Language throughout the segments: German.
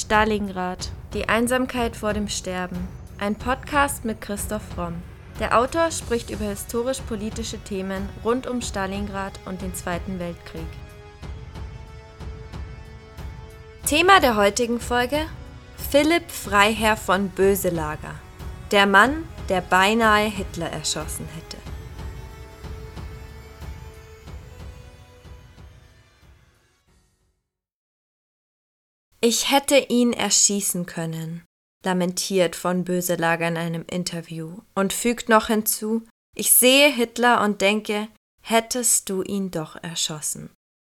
Stalingrad. Die Einsamkeit vor dem Sterben. Ein Podcast mit Christoph Romm. Der Autor spricht über historisch-politische Themen rund um Stalingrad und den Zweiten Weltkrieg. Thema der heutigen Folge: Philipp Freiherr von Böselager. Der Mann, der beinahe Hitler erschossen hätte. Ich hätte ihn erschießen können, lamentiert von Böselager in einem Interview und fügt noch hinzu, ich sehe Hitler und denke, hättest du ihn doch erschossen.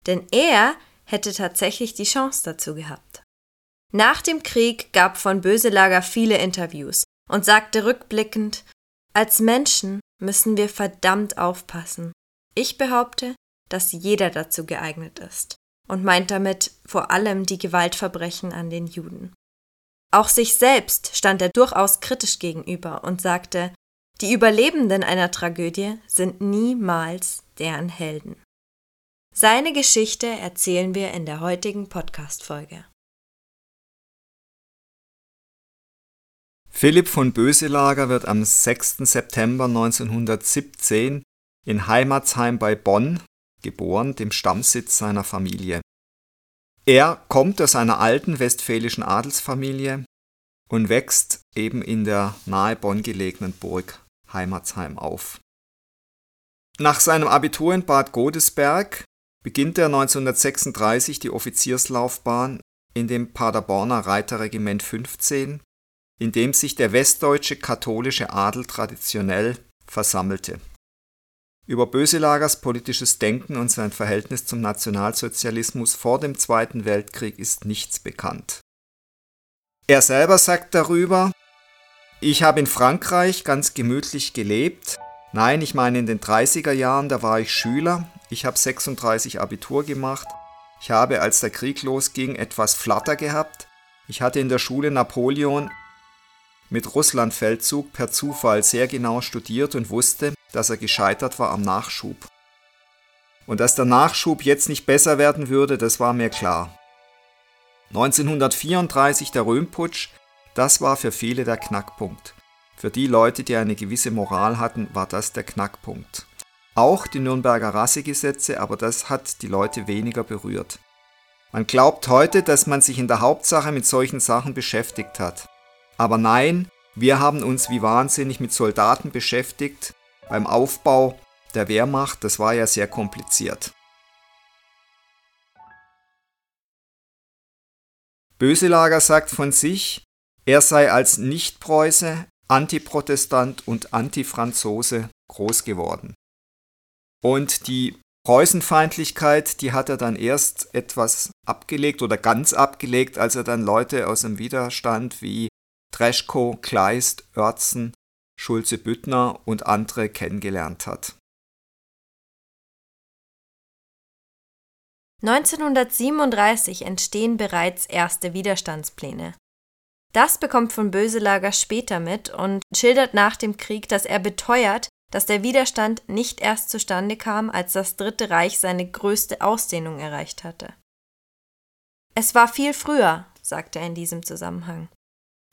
Denn er hätte tatsächlich die Chance dazu gehabt. Nach dem Krieg gab von Böselager viele Interviews und sagte rückblickend, als Menschen müssen wir verdammt aufpassen. Ich behaupte, dass jeder dazu geeignet ist und meint damit vor allem die Gewaltverbrechen an den Juden. Auch sich selbst stand er durchaus kritisch gegenüber und sagte, die Überlebenden einer Tragödie sind niemals deren Helden. Seine Geschichte erzählen wir in der heutigen Podcast-Folge. Philipp von Böselager wird am 6. September 1917 in Heimatsheim bei Bonn geboren, dem Stammsitz seiner Familie. Er kommt aus einer alten westfälischen Adelsfamilie und wächst eben in der nahe Bonn gelegenen Burg Heimatsheim auf. Nach seinem Abitur in Bad Godesberg beginnt er 1936 die Offizierslaufbahn in dem Paderborner Reiterregiment 15, in dem sich der westdeutsche katholische Adel traditionell versammelte. Über Böselagers politisches Denken und sein Verhältnis zum Nationalsozialismus vor dem Zweiten Weltkrieg ist nichts bekannt. Er selber sagt darüber, ich habe in Frankreich ganz gemütlich gelebt. Nein, ich meine in den 30er Jahren, da war ich Schüler. Ich habe 36 Abitur gemacht. Ich habe, als der Krieg losging, etwas Flatter gehabt. Ich hatte in der Schule Napoleon mit Russlandfeldzug per Zufall sehr genau studiert und wusste, dass er gescheitert war am Nachschub. Und dass der Nachschub jetzt nicht besser werden würde, das war mir klar. 1934 der Röhmputsch, das war für viele der Knackpunkt. Für die Leute, die eine gewisse Moral hatten, war das der Knackpunkt. Auch die Nürnberger Rassegesetze, aber das hat die Leute weniger berührt. Man glaubt heute, dass man sich in der Hauptsache mit solchen Sachen beschäftigt hat. Aber nein, wir haben uns wie wahnsinnig mit Soldaten beschäftigt beim Aufbau der Wehrmacht. Das war ja sehr kompliziert. Böselager sagt von sich, er sei als Nicht-Preuße, Antiprotestant und Antifranzose groß geworden. Und die Preußenfeindlichkeit, die hat er dann erst etwas abgelegt oder ganz abgelegt, als er dann Leute aus dem Widerstand wie Dreschko, Kleist, Oertzen, Schulze-Büttner und andere kennengelernt hat. 1937 entstehen bereits erste Widerstandspläne. Das bekommt von Böselager später mit und schildert nach dem Krieg, dass er beteuert, dass der Widerstand nicht erst zustande kam, als das Dritte Reich seine größte Ausdehnung erreicht hatte. Es war viel früher, sagt er in diesem Zusammenhang.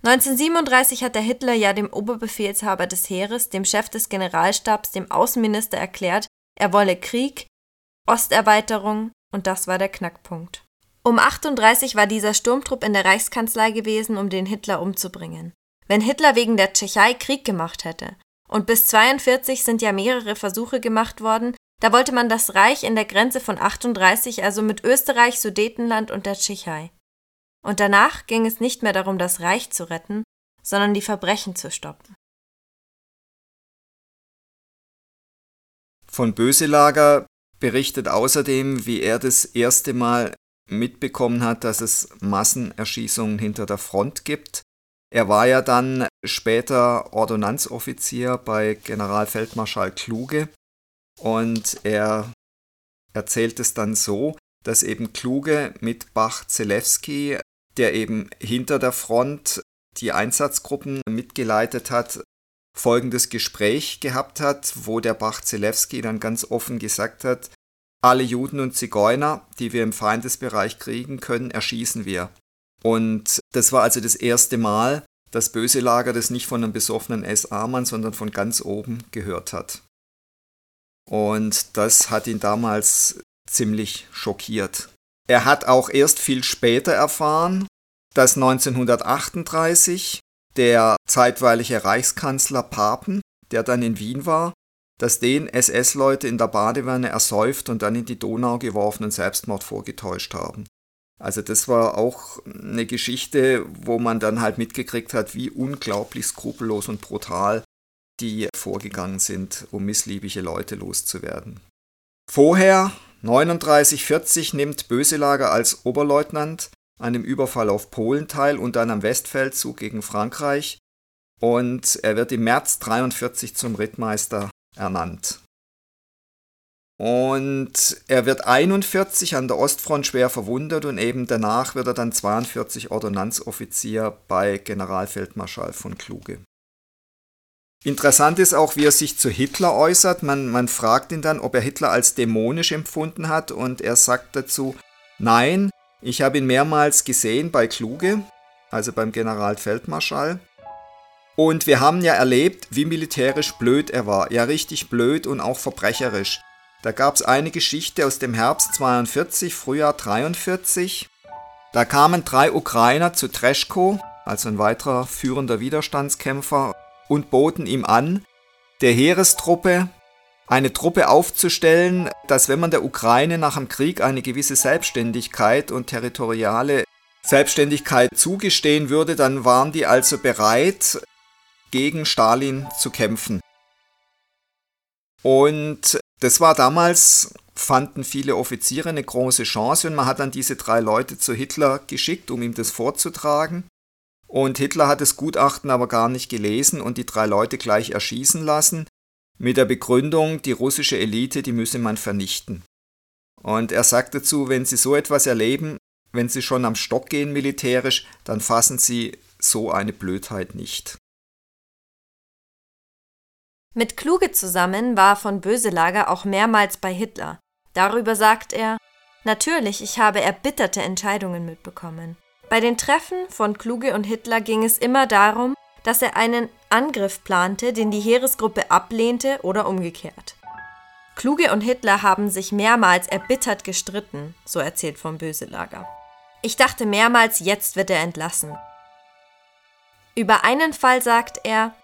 1937 hat der Hitler ja dem Oberbefehlshaber des Heeres, dem Chef des Generalstabs, dem Außenminister erklärt, er wolle Krieg, Osterweiterung und das war der Knackpunkt. Um 38 war dieser Sturmtrupp in der Reichskanzlei gewesen, um den Hitler umzubringen. Wenn Hitler wegen der Tschechei Krieg gemacht hätte, und bis 42 sind ja mehrere Versuche gemacht worden, da wollte man das Reich in der Grenze von 38, also mit Österreich, Sudetenland und der Tschechei. Und danach ging es nicht mehr darum, das Reich zu retten, sondern die Verbrechen zu stoppen. Von Böselager berichtet außerdem, wie er das erste Mal mitbekommen hat, dass es Massenerschießungen hinter der Front gibt. Er war ja dann später Ordonnanzoffizier bei Generalfeldmarschall Kluge und er erzählt es dann so, dass eben Kluge mit Bach-Zelewski der eben hinter der Front die Einsatzgruppen mitgeleitet hat, folgendes Gespräch gehabt hat, wo der Bach-Zelewski dann ganz offen gesagt hat, alle Juden und Zigeuner, die wir im Feindesbereich kriegen können, erschießen wir. Und das war also das erste Mal, dass Böselager das nicht von einem besoffenen SA-Mann, sondern von ganz oben gehört hat. Und das hat ihn damals ziemlich schockiert. Er hat auch erst viel später erfahren, dass 1938 der zeitweilige Reichskanzler Papen, der dann in Wien war, dass den SS-Leute in der Badewanne ersäuft und dann in die Donau geworfen und Selbstmord vorgetäuscht haben. Also das war auch eine Geschichte, wo man dann halt mitgekriegt hat, wie unglaublich skrupellos und brutal die vorgegangen sind, um missliebige Leute loszuwerden. Vorher, 3940, nimmt Böselager als Oberleutnant an dem Überfall auf Polen teil und dann am Westfeldzug gegen Frankreich und er wird im März 43 zum Rittmeister ernannt. Und er wird 41 an der Ostfront schwer verwundet und eben danach wird er dann 42 Ordonnanzoffizier bei Generalfeldmarschall von Kluge. Interessant ist auch, wie er sich zu Hitler äußert. Man, man fragt ihn dann, ob er Hitler als dämonisch empfunden hat und er sagt dazu, nein, ich habe ihn mehrmals gesehen bei Kluge, also beim Generalfeldmarschall. Und wir haben ja erlebt, wie militärisch blöd er war. Ja, richtig blöd und auch verbrecherisch. Da gab es eine Geschichte aus dem Herbst 42, Frühjahr 43. Da kamen drei Ukrainer zu Treschko, also ein weiterer führender Widerstandskämpfer, und boten ihm an, der Heerestruppe eine Truppe aufzustellen, dass wenn man der Ukraine nach dem Krieg eine gewisse Selbstständigkeit und territoriale Selbstständigkeit zugestehen würde, dann waren die also bereit, gegen Stalin zu kämpfen. Und das war damals, fanden viele Offiziere eine große Chance und man hat dann diese drei Leute zu Hitler geschickt, um ihm das vorzutragen. Und Hitler hat das Gutachten aber gar nicht gelesen und die drei Leute gleich erschießen lassen, mit der Begründung, die russische Elite, die müsse man vernichten. Und er sagt dazu, wenn Sie so etwas erleben, wenn Sie schon am Stock gehen militärisch, dann fassen Sie so eine Blödheit nicht. Mit Kluge zusammen war von Böselager auch mehrmals bei Hitler. Darüber sagt er, Natürlich, ich habe erbitterte Entscheidungen mitbekommen. Bei den Treffen von Kluge und Hitler ging es immer darum, dass er einen Angriff plante, den die Heeresgruppe ablehnte oder umgekehrt. Kluge und Hitler haben sich mehrmals erbittert gestritten, so erzählt vom Böselager. Ich dachte mehrmals, jetzt wird er entlassen. Über einen Fall sagt er,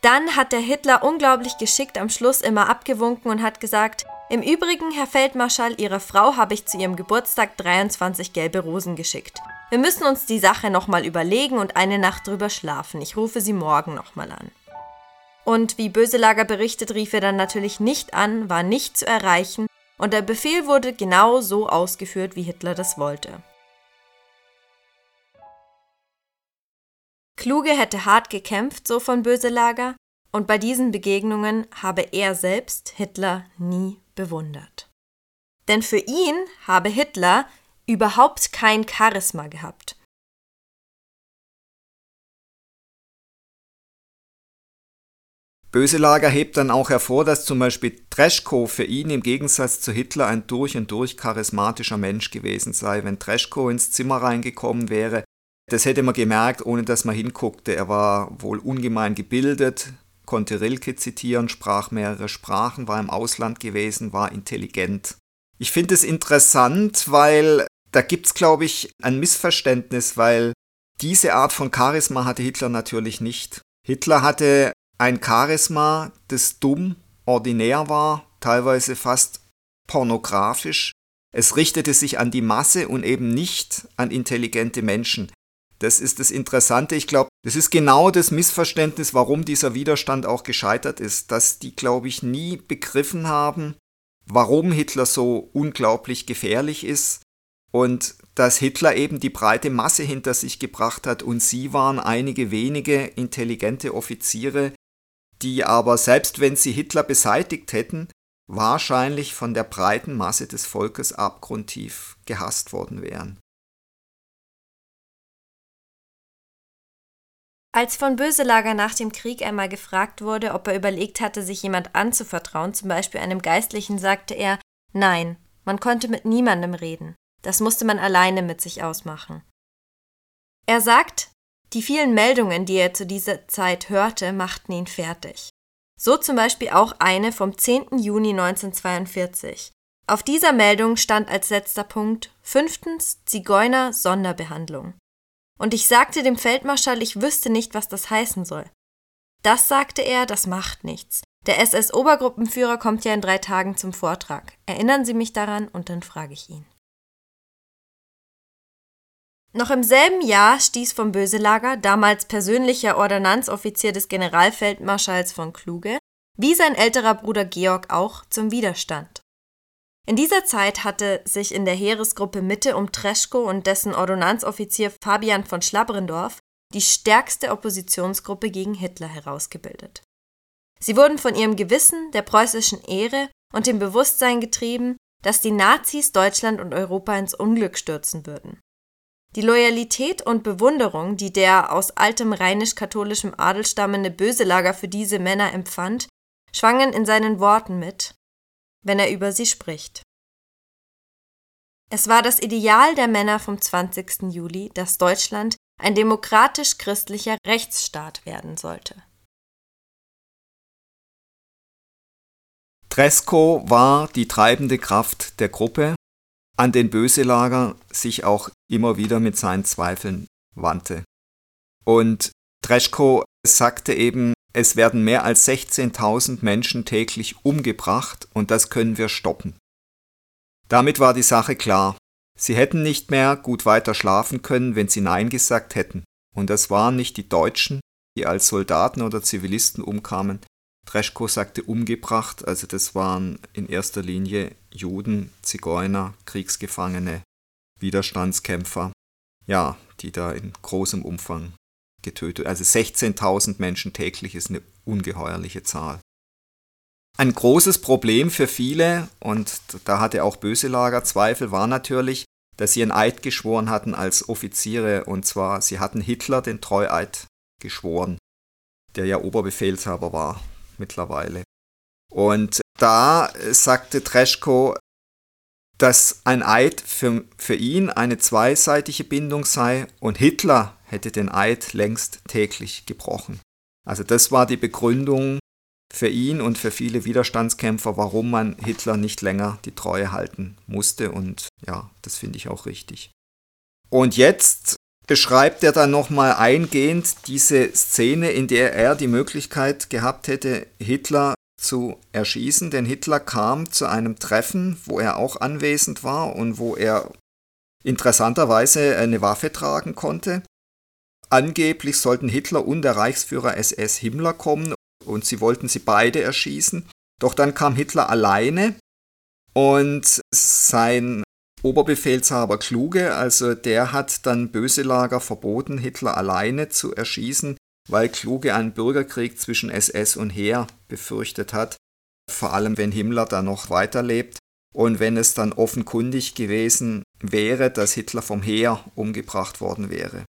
dann hat der Hitler unglaublich geschickt am Schluss immer abgewunken und hat gesagt, im Übrigen, Herr Feldmarschall, Ihrer Frau habe ich zu ihrem Geburtstag 23 gelbe Rosen geschickt. Wir müssen uns die Sache nochmal überlegen und eine Nacht drüber schlafen. Ich rufe Sie morgen nochmal an. Und wie Böselager berichtet, rief er dann natürlich nicht an, war nicht zu erreichen und der Befehl wurde genau so ausgeführt, wie Hitler das wollte. Kluge hätte hart gekämpft, so von Böselager, und bei diesen Begegnungen habe er selbst Hitler nie bewundert. Denn für ihn habe Hitler überhaupt kein Charisma gehabt. Böselager hebt dann auch hervor, dass zum Beispiel Treschko für ihn im Gegensatz zu Hitler ein durch und durch charismatischer Mensch gewesen sei. Wenn Treschko ins Zimmer reingekommen wäre, das hätte man gemerkt, ohne dass man hinguckte. Er war wohl ungemein gebildet, konnte Rilke zitieren, sprach mehrere Sprachen, war im Ausland gewesen, war intelligent. Ich finde es interessant, weil da gibt es, glaube ich, ein Missverständnis, weil diese Art von Charisma hatte Hitler natürlich nicht. Hitler hatte ein Charisma, das dumm, ordinär war, teilweise fast pornografisch. Es richtete sich an die Masse und eben nicht an intelligente Menschen. Das ist das Interessante. Ich glaube, das ist genau das Missverständnis, warum dieser Widerstand auch gescheitert ist, dass die, glaube ich, nie begriffen haben, warum Hitler so unglaublich gefährlich ist und dass Hitler eben die breite Masse hinter sich gebracht hat und sie waren einige wenige intelligente Offiziere, die aber selbst wenn sie Hitler beseitigt hätten, wahrscheinlich von der breiten Masse des Volkes abgrundtief gehasst worden wären. Als von Böselager nach dem Krieg einmal gefragt wurde, ob er überlegt hatte, sich jemand anzuvertrauen, zum Beispiel einem Geistlichen, sagte er, nein, man konnte mit niemandem reden. Das musste man alleine mit sich ausmachen. Er sagt, die vielen Meldungen, die er zu dieser Zeit hörte, machten ihn fertig. So zum Beispiel auch eine vom 10. Juni 1942. Auf dieser Meldung stand als letzter Punkt fünftens Zigeuner Sonderbehandlung. Und ich sagte dem Feldmarschall, ich wüsste nicht, was das heißen soll. Das sagte er, das macht nichts. Der SS-Obergruppenführer kommt ja in drei Tagen zum Vortrag. Erinnern Sie mich daran und dann frage ich ihn. Noch im selben Jahr stieß vom Böselager, damals persönlicher Ordonnanzoffizier des Generalfeldmarschalls von Kluge, wie sein älterer Bruder Georg auch, zum Widerstand. In dieser Zeit hatte sich in der Heeresgruppe Mitte um Treschko und dessen Ordonnanzoffizier Fabian von Schlabrendorf die stärkste Oppositionsgruppe gegen Hitler herausgebildet. Sie wurden von ihrem Gewissen, der preußischen Ehre und dem Bewusstsein getrieben, dass die Nazis Deutschland und Europa ins Unglück stürzen würden. Die Loyalität und Bewunderung, die der aus altem rheinisch-katholischem Adel stammende Böselager für diese Männer empfand, schwangen in seinen Worten mit, wenn er über sie spricht. Es war das Ideal der Männer vom 20. Juli, dass Deutschland ein demokratisch-christlicher Rechtsstaat werden sollte. Tresco war die treibende Kraft der Gruppe an den Böselager sich auch immer wieder mit seinen Zweifeln wandte. Und Dreschko sagte eben, es werden mehr als 16.000 Menschen täglich umgebracht und das können wir stoppen. Damit war die Sache klar. Sie hätten nicht mehr gut weiter schlafen können, wenn sie Nein gesagt hätten. Und das waren nicht die Deutschen, die als Soldaten oder Zivilisten umkamen, Dreschko sagte umgebracht, also das waren in erster Linie Juden, Zigeuner, Kriegsgefangene, Widerstandskämpfer, ja, die da in großem Umfang getötet. Also 16.000 Menschen täglich ist eine ungeheuerliche Zahl. Ein großes Problem für viele, und da hatte auch Böselager Zweifel, war natürlich, dass sie einen Eid geschworen hatten als Offiziere, und zwar sie hatten Hitler den Treueid geschworen, der ja Oberbefehlshaber war mittlerweile. Und da sagte Treschko, dass ein Eid für, für ihn eine zweiseitige Bindung sei und Hitler hätte den Eid längst täglich gebrochen. Also das war die Begründung für ihn und für viele Widerstandskämpfer, warum man Hitler nicht länger die Treue halten musste. Und ja, das finde ich auch richtig. Und jetzt beschreibt er dann nochmal eingehend diese Szene, in der er die Möglichkeit gehabt hätte, Hitler zu erschießen, denn Hitler kam zu einem Treffen, wo er auch anwesend war und wo er interessanterweise eine Waffe tragen konnte. Angeblich sollten Hitler und der Reichsführer SS Himmler kommen und sie wollten sie beide erschießen. Doch dann kam Hitler alleine und sein Oberbefehlshaber Kluge, also der hat dann Böselager verboten, Hitler alleine zu erschießen, weil Kluge einen Bürgerkrieg zwischen SS und Heer befürchtet hat, vor allem wenn Himmler da noch weiterlebt und wenn es dann offenkundig gewesen wäre, dass Hitler vom Heer umgebracht worden wäre.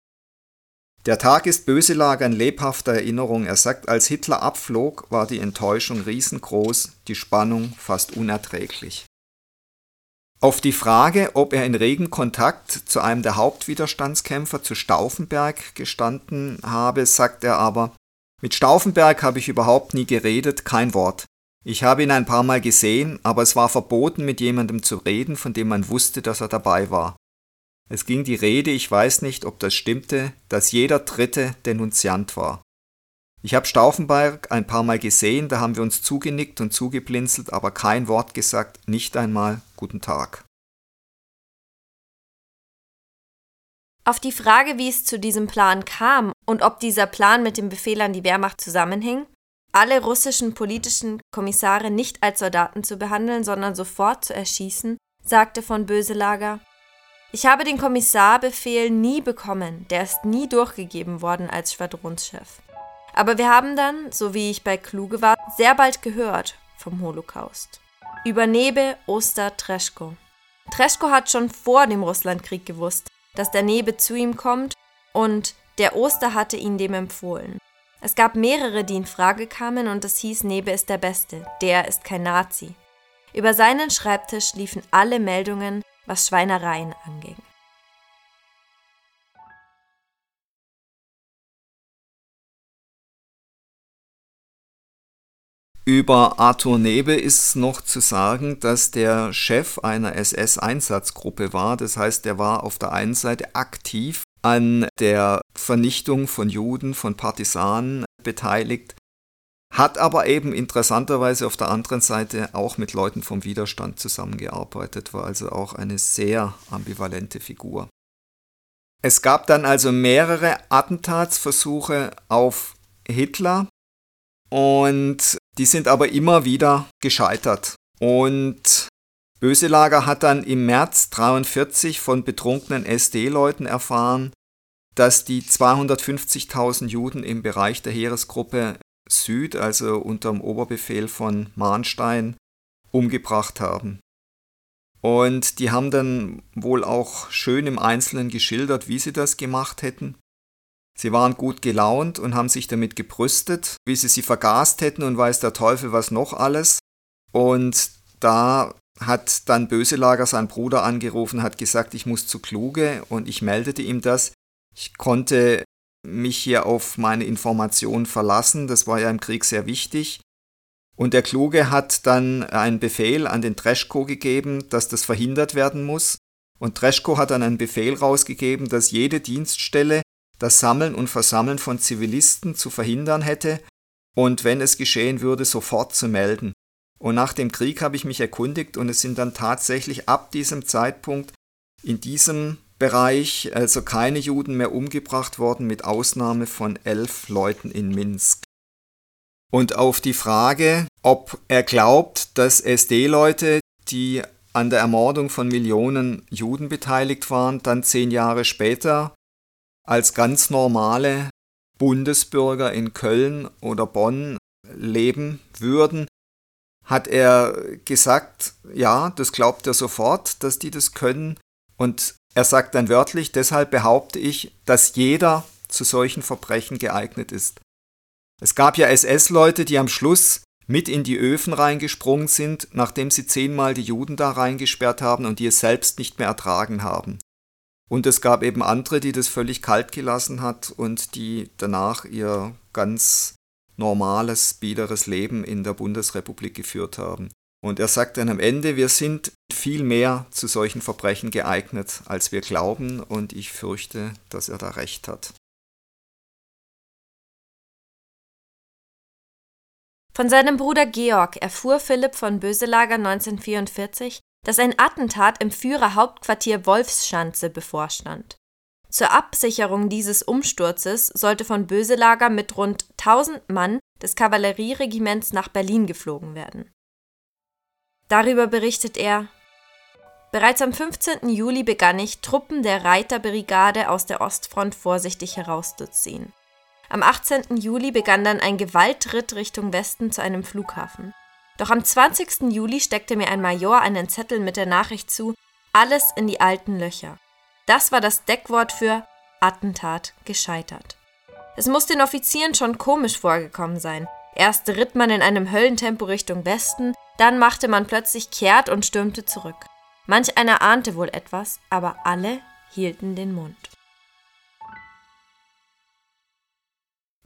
Der Tag ist Böselager in lebhafter Erinnerung. Er sagt, als Hitler abflog, war die Enttäuschung riesengroß, die Spannung fast unerträglich. Auf die Frage, ob er in regen Kontakt zu einem der Hauptwiderstandskämpfer, zu Stauffenberg, gestanden habe, sagt er aber, mit Stauffenberg habe ich überhaupt nie geredet, kein Wort. Ich habe ihn ein paar Mal gesehen, aber es war verboten, mit jemandem zu reden, von dem man wusste, dass er dabei war. Es ging die Rede, ich weiß nicht, ob das stimmte, dass jeder Dritte Denunziant war. Ich habe Stauffenberg ein paar Mal gesehen, da haben wir uns zugenickt und zugeblinzelt, aber kein Wort gesagt, nicht einmal Guten Tag. Auf die Frage, wie es zu diesem Plan kam und ob dieser Plan mit dem Befehl an die Wehrmacht zusammenhing, alle russischen politischen Kommissare nicht als Soldaten zu behandeln, sondern sofort zu erschießen, sagte von Böselager, ich habe den Kommissarbefehl nie bekommen, der ist nie durchgegeben worden als Schwadronschef. Aber wir haben dann, so wie ich bei Kluge war, sehr bald gehört vom Holocaust. Über Nebe, Oster, Treschko. Treschko hat schon vor dem Russlandkrieg gewusst, dass der Nebe zu ihm kommt und der Oster hatte ihn dem empfohlen. Es gab mehrere, die in Frage kamen und es hieß, Nebe ist der Beste, der ist kein Nazi. Über seinen Schreibtisch liefen alle Meldungen, was Schweinereien anging. Über Arthur Nebe ist noch zu sagen, dass der Chef einer SS-Einsatzgruppe war. Das heißt, er war auf der einen Seite aktiv an der Vernichtung von Juden, von Partisanen beteiligt hat aber eben interessanterweise auf der anderen Seite auch mit Leuten vom Widerstand zusammengearbeitet, war also auch eine sehr ambivalente Figur. Es gab dann also mehrere Attentatsversuche auf Hitler und die sind aber immer wieder gescheitert. Und Böselager hat dann im März 1943 von betrunkenen SD-Leuten erfahren, dass die 250.000 Juden im Bereich der Heeresgruppe Süd, also unter dem Oberbefehl von Mahnstein, umgebracht haben. Und die haben dann wohl auch schön im Einzelnen geschildert, wie sie das gemacht hätten. Sie waren gut gelaunt und haben sich damit gebrüstet, wie sie sie vergast hätten und weiß der Teufel was noch alles. Und da hat dann Böselager seinen Bruder angerufen, hat gesagt, ich muss zu Kluge und ich meldete ihm das. Ich konnte mich hier auf meine Informationen verlassen, das war ja im Krieg sehr wichtig. Und der Kluge hat dann einen Befehl an den Treschko gegeben, dass das verhindert werden muss. Und Treschko hat dann einen Befehl rausgegeben, dass jede Dienststelle das Sammeln und Versammeln von Zivilisten zu verhindern hätte und wenn es geschehen würde, sofort zu melden. Und nach dem Krieg habe ich mich erkundigt und es sind dann tatsächlich ab diesem Zeitpunkt in diesem Bereich also keine Juden mehr umgebracht worden, mit Ausnahme von elf Leuten in Minsk. Und auf die Frage, ob er glaubt, dass SD-Leute, die an der Ermordung von Millionen Juden beteiligt waren, dann zehn Jahre später als ganz normale Bundesbürger in Köln oder Bonn leben würden, hat er gesagt, ja, das glaubt er sofort, dass die das können. Und er sagt dann wörtlich, deshalb behaupte ich, dass jeder zu solchen Verbrechen geeignet ist. Es gab ja SS-Leute, die am Schluss mit in die Öfen reingesprungen sind, nachdem sie zehnmal die Juden da reingesperrt haben und die es selbst nicht mehr ertragen haben. Und es gab eben andere, die das völlig kalt gelassen hat und die danach ihr ganz normales, biederes Leben in der Bundesrepublik geführt haben. Und er sagt dann am Ende, wir sind viel mehr zu solchen Verbrechen geeignet, als wir glauben, und ich fürchte, dass er da recht hat. Von seinem Bruder Georg erfuhr Philipp von Böselager 1944, dass ein Attentat im Führerhauptquartier Wolfschanze bevorstand. Zur Absicherung dieses Umsturzes sollte von Böselager mit rund 1000 Mann des Kavallerieregiments nach Berlin geflogen werden. Darüber berichtet er: Bereits am 15. Juli begann ich, Truppen der Reiterbrigade aus der Ostfront vorsichtig herauszuziehen. Am 18. Juli begann dann ein Gewaltritt Richtung Westen zu einem Flughafen. Doch am 20. Juli steckte mir ein Major einen Zettel mit der Nachricht zu, alles in die alten Löcher. Das war das Deckwort für Attentat gescheitert. Es muss den Offizieren schon komisch vorgekommen sein. Erst ritt man in einem Höllentempo Richtung Westen, dann machte man plötzlich kehrt und stürmte zurück. Manch einer ahnte wohl etwas, aber alle hielten den Mund.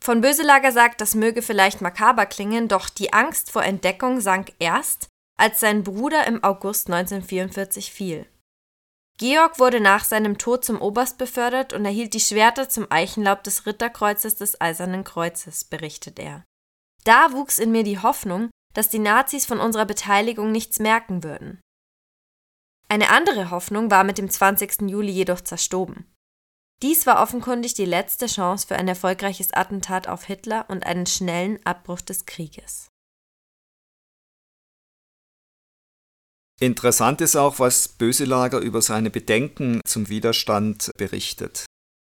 Von Böselager sagt, das möge vielleicht makaber klingen, doch die Angst vor Entdeckung sank erst, als sein Bruder im August 1944 fiel. Georg wurde nach seinem Tod zum Oberst befördert und erhielt die Schwerter zum Eichenlaub des Ritterkreuzes des Eisernen Kreuzes, berichtet er. Da wuchs in mir die Hoffnung, dass die Nazis von unserer Beteiligung nichts merken würden. Eine andere Hoffnung war mit dem 20. Juli jedoch zerstoben. Dies war offenkundig die letzte Chance für ein erfolgreiches Attentat auf Hitler und einen schnellen Abbruch des Krieges. Interessant ist auch, was Böselager über seine Bedenken zum Widerstand berichtet.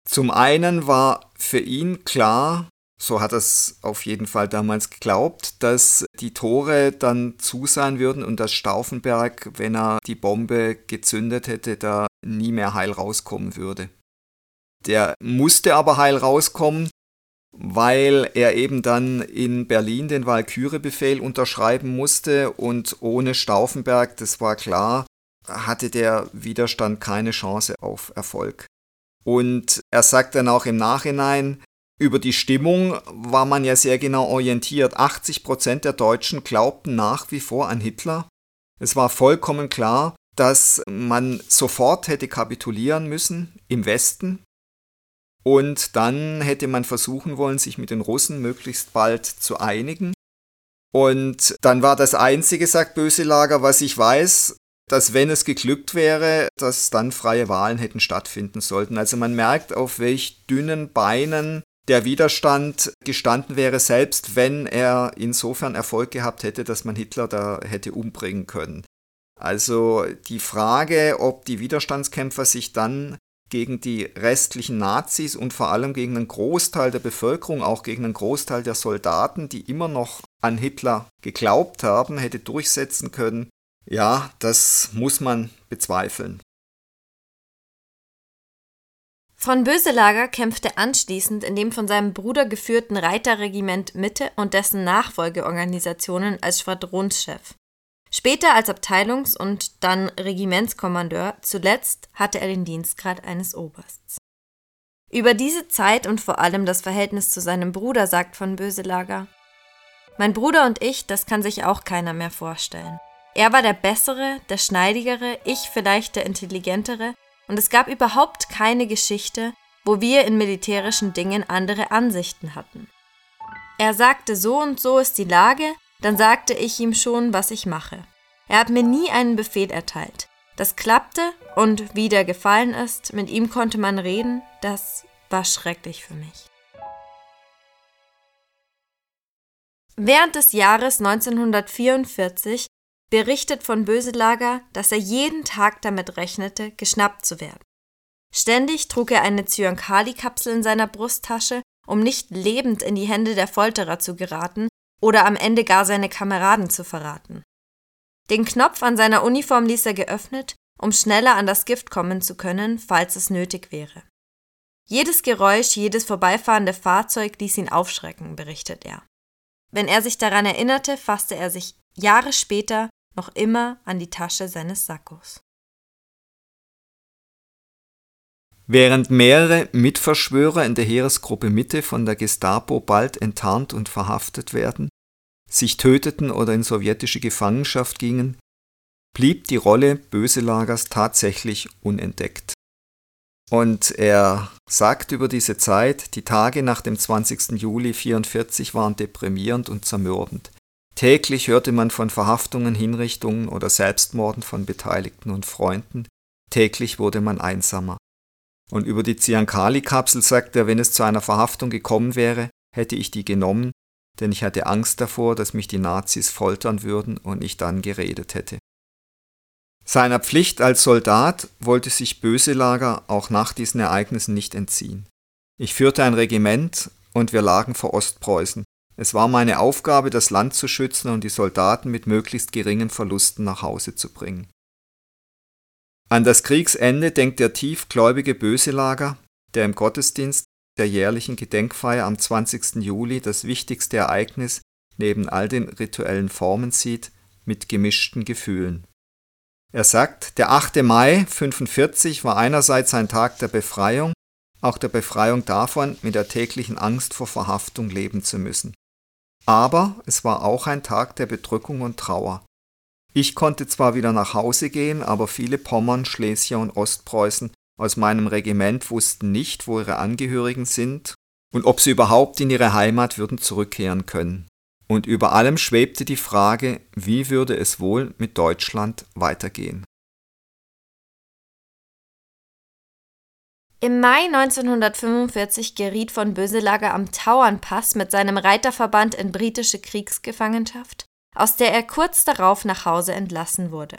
Zum einen war für ihn klar, so hat es auf jeden Fall damals geglaubt, dass die Tore dann zu sein würden und dass Stauffenberg, wenn er die Bombe gezündet hätte, da nie mehr heil rauskommen würde. Der musste aber heil rauskommen, weil er eben dann in Berlin den Walküre-Befehl unterschreiben musste und ohne Stauffenberg, das war klar, hatte der Widerstand keine Chance auf Erfolg. Und er sagt dann auch im Nachhinein, über die Stimmung war man ja sehr genau orientiert. 80 Prozent der Deutschen glaubten nach wie vor an Hitler. Es war vollkommen klar, dass man sofort hätte kapitulieren müssen im Westen. Und dann hätte man versuchen wollen, sich mit den Russen möglichst bald zu einigen. Und dann war das einzige, sagt Böselager, was ich weiß, dass wenn es geglückt wäre, dass dann freie Wahlen hätten stattfinden sollten. Also man merkt, auf welch dünnen Beinen der Widerstand gestanden wäre, selbst wenn er insofern Erfolg gehabt hätte, dass man Hitler da hätte umbringen können. Also die Frage, ob die Widerstandskämpfer sich dann gegen die restlichen Nazis und vor allem gegen einen Großteil der Bevölkerung, auch gegen einen Großteil der Soldaten, die immer noch an Hitler geglaubt haben, hätte durchsetzen können, ja, das muss man bezweifeln. Von Böselager kämpfte anschließend in dem von seinem Bruder geführten Reiterregiment Mitte und dessen Nachfolgeorganisationen als Schwadronschef. Später als Abteilungs- und dann Regimentskommandeur, zuletzt hatte er den Dienstgrad eines Obersts. Über diese Zeit und vor allem das Verhältnis zu seinem Bruder sagt von Böselager: Mein Bruder und ich, das kann sich auch keiner mehr vorstellen. Er war der bessere, der schneidigere, ich vielleicht der intelligentere, und es gab überhaupt keine Geschichte, wo wir in militärischen Dingen andere Ansichten hatten. Er sagte, so und so ist die Lage, dann sagte ich ihm schon, was ich mache. Er hat mir nie einen Befehl erteilt. Das klappte und wie der gefallen ist, mit ihm konnte man reden, das war schrecklich für mich. Während des Jahres 1944 berichtet von Böselager, dass er jeden Tag damit rechnete, geschnappt zu werden. Ständig trug er eine Zyankali-Kapsel in seiner Brusttasche, um nicht lebend in die Hände der Folterer zu geraten oder am Ende gar seine Kameraden zu verraten. Den Knopf an seiner Uniform ließ er geöffnet, um schneller an das Gift kommen zu können, falls es nötig wäre. Jedes Geräusch, jedes vorbeifahrende Fahrzeug ließ ihn aufschrecken, berichtet er. Wenn er sich daran erinnerte, fasste er sich Jahre später noch immer an die Tasche seines Sakkos. Während mehrere Mitverschwörer in der Heeresgruppe Mitte von der Gestapo bald enttarnt und verhaftet werden, sich töteten oder in sowjetische Gefangenschaft gingen, blieb die Rolle Böselagers tatsächlich unentdeckt. Und er sagt über diese Zeit, die Tage nach dem 20. Juli 1944 waren deprimierend und zermürbend. Täglich hörte man von Verhaftungen, Hinrichtungen oder Selbstmorden von Beteiligten und Freunden. Täglich wurde man einsamer. Und über die Ziankali-Kapsel sagt er, wenn es zu einer Verhaftung gekommen wäre, hätte ich die genommen, denn ich hatte Angst davor, dass mich die Nazis foltern würden und ich dann geredet hätte. Seiner Pflicht als Soldat wollte sich Böselager auch nach diesen Ereignissen nicht entziehen. Ich führte ein Regiment und wir lagen vor Ostpreußen. Es war meine Aufgabe, das Land zu schützen und die Soldaten mit möglichst geringen Verlusten nach Hause zu bringen. An das Kriegsende denkt der tiefgläubige Böselager, der im Gottesdienst der jährlichen Gedenkfeier am 20. Juli das wichtigste Ereignis neben all den rituellen Formen sieht, mit gemischten Gefühlen. Er sagt, der 8. Mai 1945 war einerseits ein Tag der Befreiung, auch der Befreiung davon, mit der täglichen Angst vor Verhaftung leben zu müssen. Aber es war auch ein Tag der Bedrückung und Trauer. Ich konnte zwar wieder nach Hause gehen, aber viele Pommern, Schlesier und Ostpreußen aus meinem Regiment wussten nicht, wo ihre Angehörigen sind und ob sie überhaupt in ihre Heimat würden zurückkehren können. Und über allem schwebte die Frage, wie würde es wohl mit Deutschland weitergehen. Im Mai 1945 geriet von Böselager am Tauernpass mit seinem Reiterverband in britische Kriegsgefangenschaft, aus der er kurz darauf nach Hause entlassen wurde.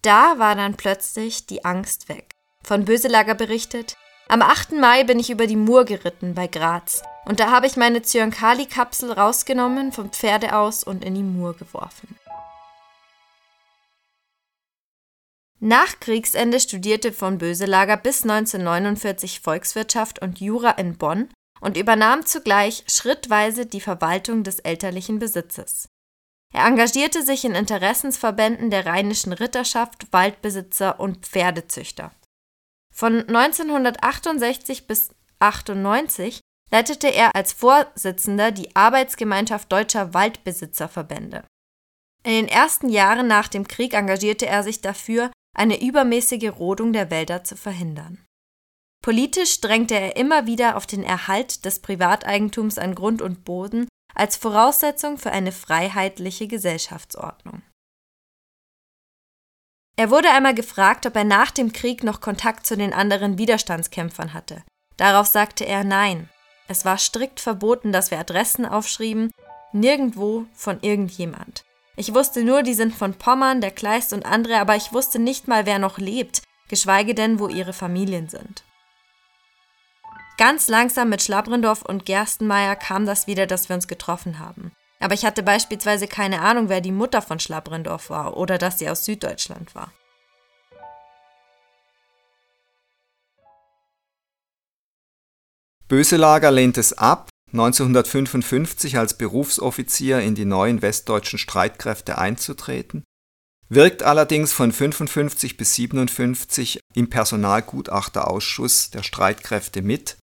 Da war dann plötzlich die Angst weg. Von Böselager berichtet, am 8. Mai bin ich über die Mur geritten bei Graz und da habe ich meine Zyankali-Kapsel rausgenommen, vom Pferde aus und in die Mur geworfen. Nach Kriegsende studierte von Böselager bis 1949 Volkswirtschaft und Jura in Bonn und übernahm zugleich schrittweise die Verwaltung des elterlichen Besitzes. Er engagierte sich in Interessensverbänden der rheinischen Ritterschaft, Waldbesitzer und Pferdezüchter. Von 1968 bis 1998 leitete er als Vorsitzender die Arbeitsgemeinschaft deutscher Waldbesitzerverbände. In den ersten Jahren nach dem Krieg engagierte er sich dafür, eine übermäßige Rodung der Wälder zu verhindern. Politisch drängte er immer wieder auf den Erhalt des Privateigentums an Grund und Boden als Voraussetzung für eine freiheitliche Gesellschaftsordnung. Er wurde einmal gefragt, ob er nach dem Krieg noch Kontakt zu den anderen Widerstandskämpfern hatte. Darauf sagte er Nein. Es war strikt verboten, dass wir Adressen aufschrieben, nirgendwo von irgendjemand. Ich wusste nur, die sind von Pommern, der Kleist und andere, aber ich wusste nicht mal, wer noch lebt, geschweige denn, wo ihre Familien sind. Ganz langsam mit Schlabrendorf und Gerstenmeier kam das wieder, dass wir uns getroffen haben. Aber ich hatte beispielsweise keine Ahnung, wer die Mutter von Schlabrendorf war oder dass sie aus Süddeutschland war. Böselager lehnt es ab, 1955 als Berufsoffizier in die neuen westdeutschen Streitkräfte einzutreten, wirkt allerdings von 55 bis 57 im Personalgutachterausschuss der Streitkräfte mit,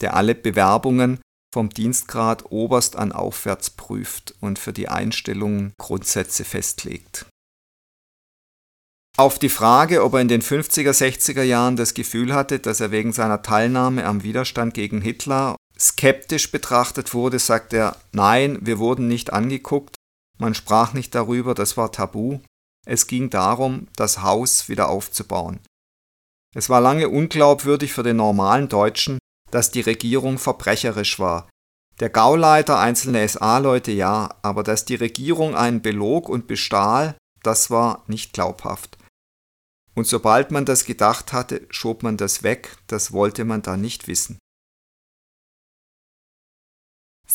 der alle Bewerbungen vom Dienstgrad Oberst an aufwärts prüft und für die Einstellungen Grundsätze festlegt. Auf die Frage, ob er in den 50er, 60er Jahren das Gefühl hatte, dass er wegen seiner Teilnahme am Widerstand gegen Hitler skeptisch betrachtet wurde, sagt er, nein, wir wurden nicht angeguckt, man sprach nicht darüber, das war tabu, es ging darum, das Haus wieder aufzubauen. Es war lange unglaubwürdig für den normalen Deutschen, dass die Regierung verbrecherisch war. Der Gauleiter, einzelne SA-Leute ja, aber dass die Regierung einen belog und bestahl, das war nicht glaubhaft. Und sobald man das gedacht hatte, schob man das weg, das wollte man da nicht wissen.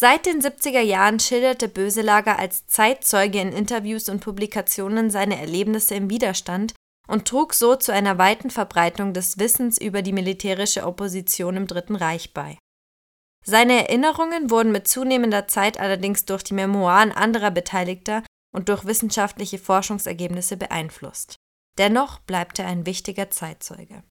Seit den 70er Jahren schilderte Böselager als Zeitzeuge in Interviews und Publikationen seine Erlebnisse im Widerstand und trug so zu einer weiten Verbreitung des Wissens über die militärische Opposition im Dritten Reich bei. Seine Erinnerungen wurden mit zunehmender Zeit allerdings durch die Memoiren anderer Beteiligter und durch wissenschaftliche Forschungsergebnisse beeinflusst. Dennoch bleibt er ein wichtiger Zeitzeuge.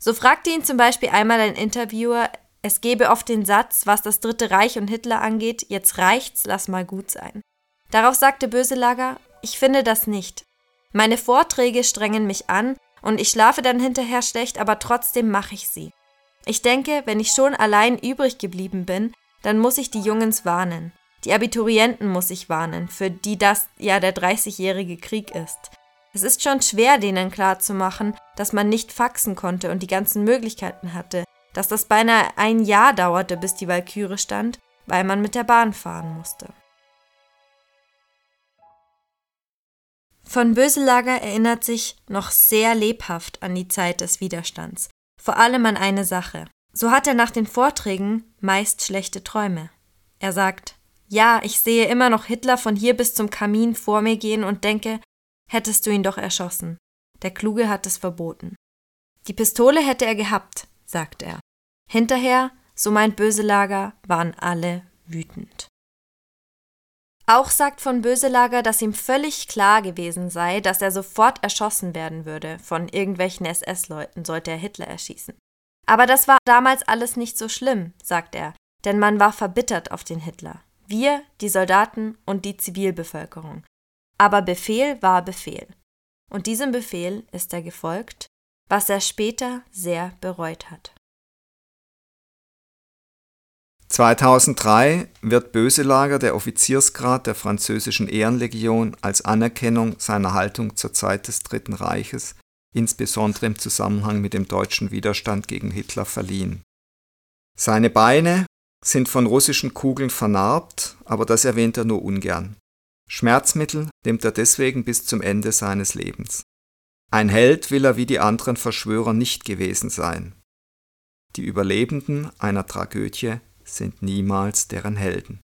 So fragte ihn zum Beispiel einmal ein Interviewer, es gebe oft den Satz, was das Dritte Reich und Hitler angeht, jetzt reicht's, lass mal gut sein. Darauf sagte Böselager, ich finde das nicht. Meine Vorträge strengen mich an und ich schlafe dann hinterher schlecht, aber trotzdem mache ich sie. Ich denke, wenn ich schon allein übrig geblieben bin, dann muss ich die Jungens warnen. Die Abiturienten muss ich warnen, für die das ja der 30-jährige Krieg ist. Es ist schon schwer, denen klarzumachen, dass man nicht faxen konnte und die ganzen Möglichkeiten hatte, dass das beinahe ein Jahr dauerte, bis die Walküre stand, weil man mit der Bahn fahren musste. Von Böselager erinnert sich noch sehr lebhaft an die Zeit des Widerstands, vor allem an eine Sache. So hat er nach den Vorträgen meist schlechte Träume. Er sagt, ja, ich sehe immer noch Hitler von hier bis zum Kamin vor mir gehen und denke, hättest du ihn doch erschossen. Der Kluge hat es verboten. Die Pistole hätte er gehabt, sagt er. Hinterher, so meint Böselager, waren alle wütend. Auch sagt von Böselager, dass ihm völlig klar gewesen sei, dass er sofort erschossen werden würde von irgendwelchen SS-Leuten, sollte er Hitler erschießen. Aber das war damals alles nicht so schlimm, sagt er, denn man war verbittert auf den Hitler. Wir, die Soldaten und die Zivilbevölkerung. Aber Befehl war Befehl. Und diesem Befehl ist er gefolgt, was er später sehr bereut hat. 2003 wird Böselager der Offiziersgrad der französischen Ehrenlegion als Anerkennung seiner Haltung zur Zeit des Dritten Reiches, insbesondere im Zusammenhang mit dem deutschen Widerstand gegen Hitler, verliehen. Seine Beine sind von russischen Kugeln vernarbt, aber das erwähnt er nur ungern. Schmerzmittel nimmt er deswegen bis zum Ende seines Lebens. Ein Held will er wie die anderen Verschwörer nicht gewesen sein. Die Überlebenden einer Tragödie sind niemals deren Helden.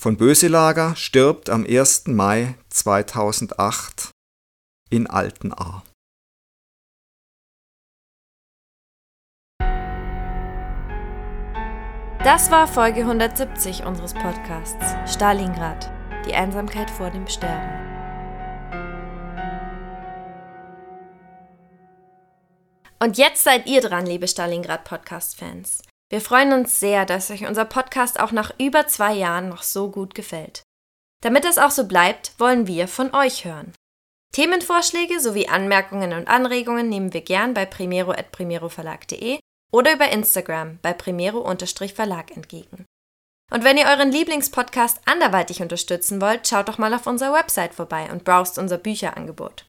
Von Böselager stirbt am 1. Mai 2008 in Altenahr. Das war Folge 170 unseres Podcasts Stalingrad, die Einsamkeit vor dem Sterben. Und jetzt seid ihr dran, liebe Stalingrad-Podcast-Fans. Wir freuen uns sehr, dass euch unser Podcast auch nach über zwei Jahren noch so gut gefällt. Damit es auch so bleibt, wollen wir von euch hören. Themenvorschläge sowie Anmerkungen und Anregungen nehmen wir gern bei primero.primeroverlag.de oder über Instagram bei primero-verlag entgegen. Und wenn ihr euren Lieblingspodcast anderweitig unterstützen wollt, schaut doch mal auf unserer Website vorbei und browst unser Bücherangebot.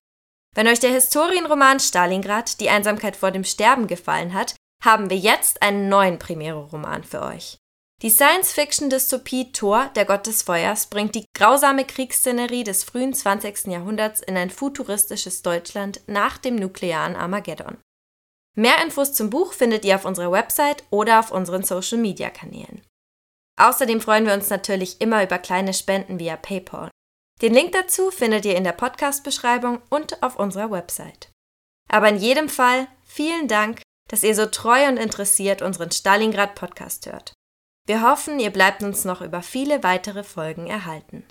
Wenn euch der Historienroman Stalingrad, die Einsamkeit vor dem Sterben gefallen hat, haben wir jetzt einen neuen Primero-Roman für euch. Die Science-Fiction-Dystopie Thor, der Gott des Feuers, bringt die grausame Kriegsszenerie des frühen 20. Jahrhunderts in ein futuristisches Deutschland nach dem nuklearen Armageddon. Mehr Infos zum Buch findet ihr auf unserer Website oder auf unseren Social-Media-Kanälen. Außerdem freuen wir uns natürlich immer über kleine Spenden via PayPal. Den Link dazu findet ihr in der Podcast-Beschreibung und auf unserer Website. Aber in jedem Fall vielen Dank, dass ihr so treu und interessiert unseren Stalingrad-Podcast hört. Wir hoffen, ihr bleibt uns noch über viele weitere Folgen erhalten.